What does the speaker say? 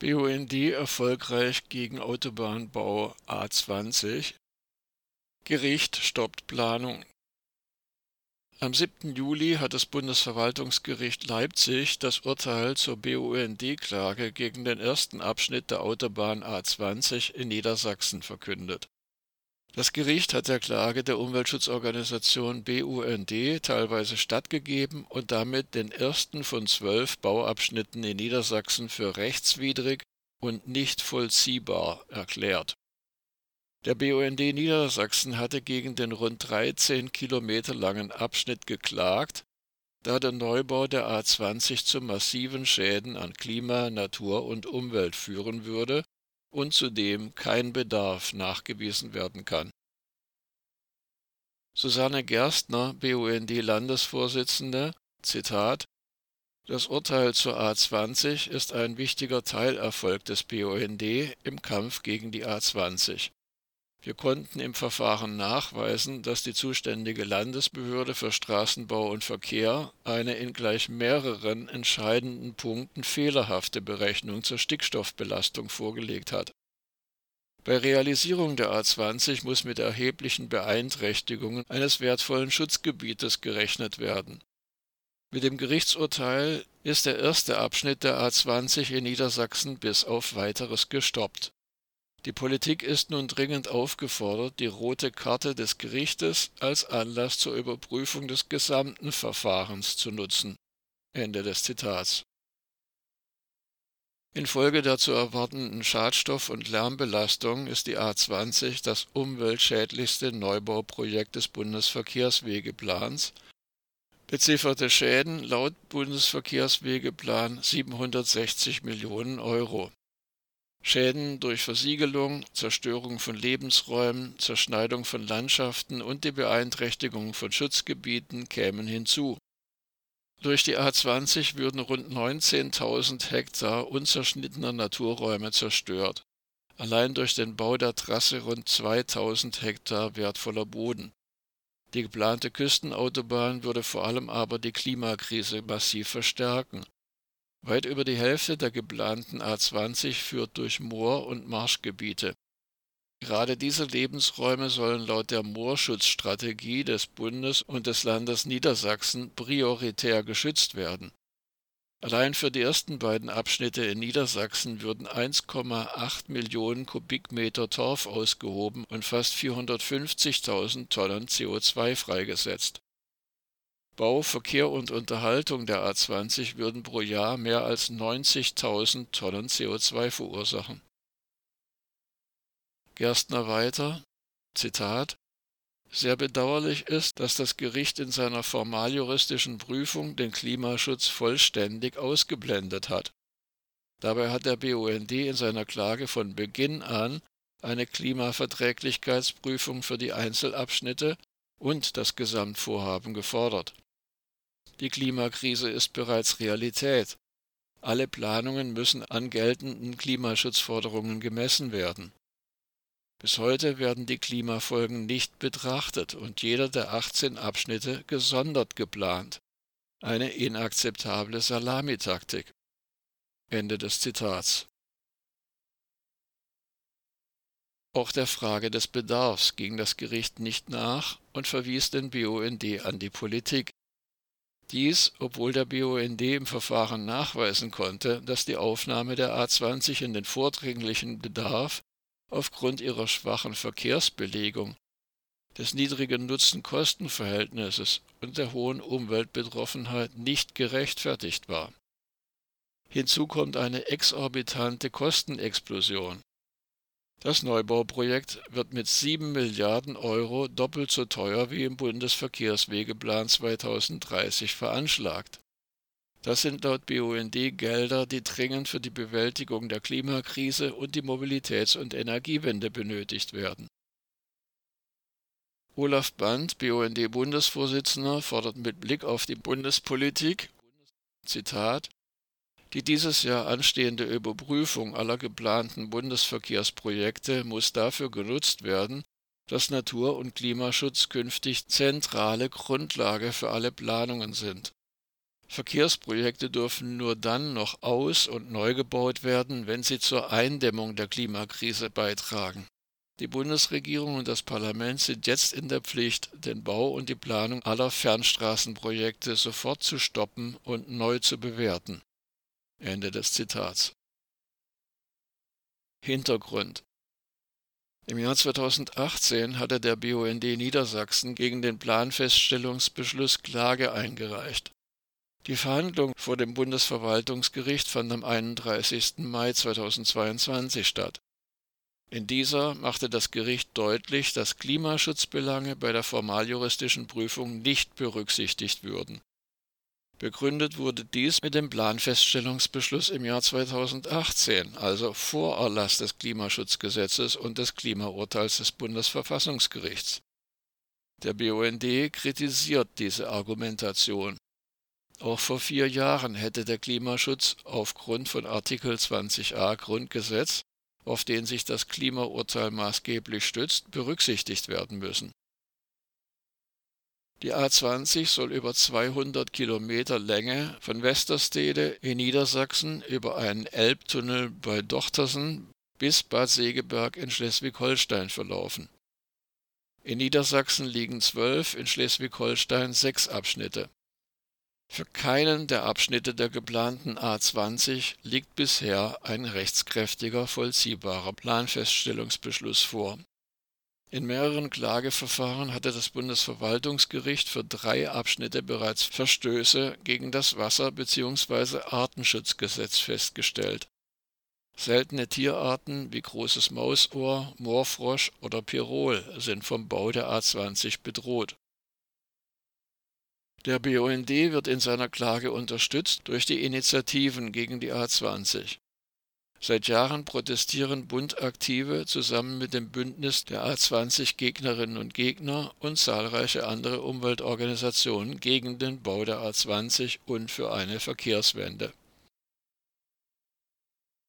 BUND erfolgreich gegen Autobahnbau A20. Gericht stoppt Planung. Am 7. Juli hat das Bundesverwaltungsgericht Leipzig das Urteil zur BUND-Klage gegen den ersten Abschnitt der Autobahn A20 in Niedersachsen verkündet. Das Gericht hat der Klage der Umweltschutzorganisation BUND teilweise stattgegeben und damit den ersten von zwölf Bauabschnitten in Niedersachsen für rechtswidrig und nicht vollziehbar erklärt. Der BUND Niedersachsen hatte gegen den rund 13 Kilometer langen Abschnitt geklagt, da der Neubau der A20 zu massiven Schäden an Klima, Natur und Umwelt führen würde und zudem kein Bedarf nachgewiesen werden kann. Susanne Gerstner, BUND-Landesvorsitzende, Zitat Das Urteil zur A20 ist ein wichtiger Teilerfolg des BUND im Kampf gegen die A20. Wir konnten im Verfahren nachweisen, dass die zuständige Landesbehörde für Straßenbau und Verkehr eine in gleich mehreren entscheidenden Punkten fehlerhafte Berechnung zur Stickstoffbelastung vorgelegt hat. Bei Realisierung der A20 muss mit erheblichen Beeinträchtigungen eines wertvollen Schutzgebietes gerechnet werden. Mit dem Gerichtsurteil ist der erste Abschnitt der A20 in Niedersachsen bis auf weiteres gestoppt. Die Politik ist nun dringend aufgefordert, die rote Karte des Gerichtes als Anlass zur Überprüfung des gesamten Verfahrens zu nutzen. Ende des Zitats. Infolge der zu erwartenden Schadstoff- und Lärmbelastung ist die A20 das umweltschädlichste Neubauprojekt des Bundesverkehrswegeplans. Bezifferte Schäden laut Bundesverkehrswegeplan 760 Millionen Euro. Schäden durch Versiegelung, Zerstörung von Lebensräumen, Zerschneidung von Landschaften und die Beeinträchtigung von Schutzgebieten kämen hinzu. Durch die A20 würden rund 19.000 Hektar unzerschnittener Naturräume zerstört. Allein durch den Bau der Trasse rund 2000 Hektar wertvoller Boden. Die geplante Küstenautobahn würde vor allem aber die Klimakrise massiv verstärken. Weit über die Hälfte der geplanten A20 führt durch Moor- und Marschgebiete. Gerade diese Lebensräume sollen laut der Moorschutzstrategie des Bundes und des Landes Niedersachsen prioritär geschützt werden. Allein für die ersten beiden Abschnitte in Niedersachsen würden 1,8 Millionen Kubikmeter Torf ausgehoben und fast 450.000 Tonnen CO2 freigesetzt. Bau, Verkehr und Unterhaltung der A20 würden pro Jahr mehr als 90.000 Tonnen CO2 verursachen. Gerstner weiter, Zitat, sehr bedauerlich ist, dass das Gericht in seiner formaljuristischen Prüfung den Klimaschutz vollständig ausgeblendet hat. Dabei hat der BUND in seiner Klage von Beginn an eine Klimaverträglichkeitsprüfung für die Einzelabschnitte und das Gesamtvorhaben gefordert. Die Klimakrise ist bereits Realität. Alle Planungen müssen an geltenden Klimaschutzforderungen gemessen werden. Bis heute werden die Klimafolgen nicht betrachtet und jeder der 18 Abschnitte gesondert geplant. Eine inakzeptable Salamitaktik. Ende des Zitats. Auch der Frage des Bedarfs ging das Gericht nicht nach und verwies den BUND an die Politik, dies, obwohl der BUND im Verfahren nachweisen konnte, dass die Aufnahme der A20 in den vordringlichen Bedarf aufgrund ihrer schwachen Verkehrsbelegung, des niedrigen Nutzen-Kosten-Verhältnisses und der hohen Umweltbetroffenheit nicht gerechtfertigt war. Hinzu kommt eine exorbitante Kostenexplosion. Das Neubauprojekt wird mit 7 Milliarden Euro doppelt so teuer wie im Bundesverkehrswegeplan 2030 veranschlagt. Das sind laut BUND Gelder, die dringend für die Bewältigung der Klimakrise und die Mobilitäts- und Energiewende benötigt werden. Olaf Band, BUND-Bundesvorsitzender, fordert mit Blick auf die Bundespolitik, Zitat, die dieses Jahr anstehende Überprüfung aller geplanten Bundesverkehrsprojekte muss dafür genutzt werden, dass Natur- und Klimaschutz künftig zentrale Grundlage für alle Planungen sind. Verkehrsprojekte dürfen nur dann noch aus- und neu gebaut werden, wenn sie zur Eindämmung der Klimakrise beitragen. Die Bundesregierung und das Parlament sind jetzt in der Pflicht, den Bau und die Planung aller Fernstraßenprojekte sofort zu stoppen und neu zu bewerten. Ende des Zitats. Hintergrund Im Jahr 2018 hatte der BUND Niedersachsen gegen den Planfeststellungsbeschluss Klage eingereicht. Die Verhandlung vor dem Bundesverwaltungsgericht fand am 31. Mai 2022 statt. In dieser machte das Gericht deutlich, dass Klimaschutzbelange bei der formaljuristischen Prüfung nicht berücksichtigt würden. Begründet wurde dies mit dem Planfeststellungsbeschluss im Jahr 2018, also vor Erlass des Klimaschutzgesetzes und des Klimaurteils des Bundesverfassungsgerichts. Der BUND kritisiert diese Argumentation. Auch vor vier Jahren hätte der Klimaschutz aufgrund von Artikel 20a Grundgesetz, auf den sich das Klimaurteil maßgeblich stützt, berücksichtigt werden müssen. Die A20 soll über 200 Kilometer Länge von Westerstede in Niedersachsen über einen Elbtunnel bei Dochtersen bis Bad Segeberg in Schleswig-Holstein verlaufen. In Niedersachsen liegen zwölf, in Schleswig-Holstein sechs Abschnitte. Für keinen der Abschnitte der geplanten A20 liegt bisher ein rechtskräftiger vollziehbarer Planfeststellungsbeschluss vor. In mehreren Klageverfahren hatte das Bundesverwaltungsgericht für drei Abschnitte bereits Verstöße gegen das Wasser- bzw. Artenschutzgesetz festgestellt. Seltene Tierarten wie großes Mausohr, Moorfrosch oder Pirol sind vom Bau der A20 bedroht der BUND wird in seiner Klage unterstützt durch die Initiativen gegen die A20. Seit Jahren protestieren Bundaktive zusammen mit dem Bündnis der A20 Gegnerinnen und Gegner und zahlreiche andere Umweltorganisationen gegen den Bau der A20 und für eine Verkehrswende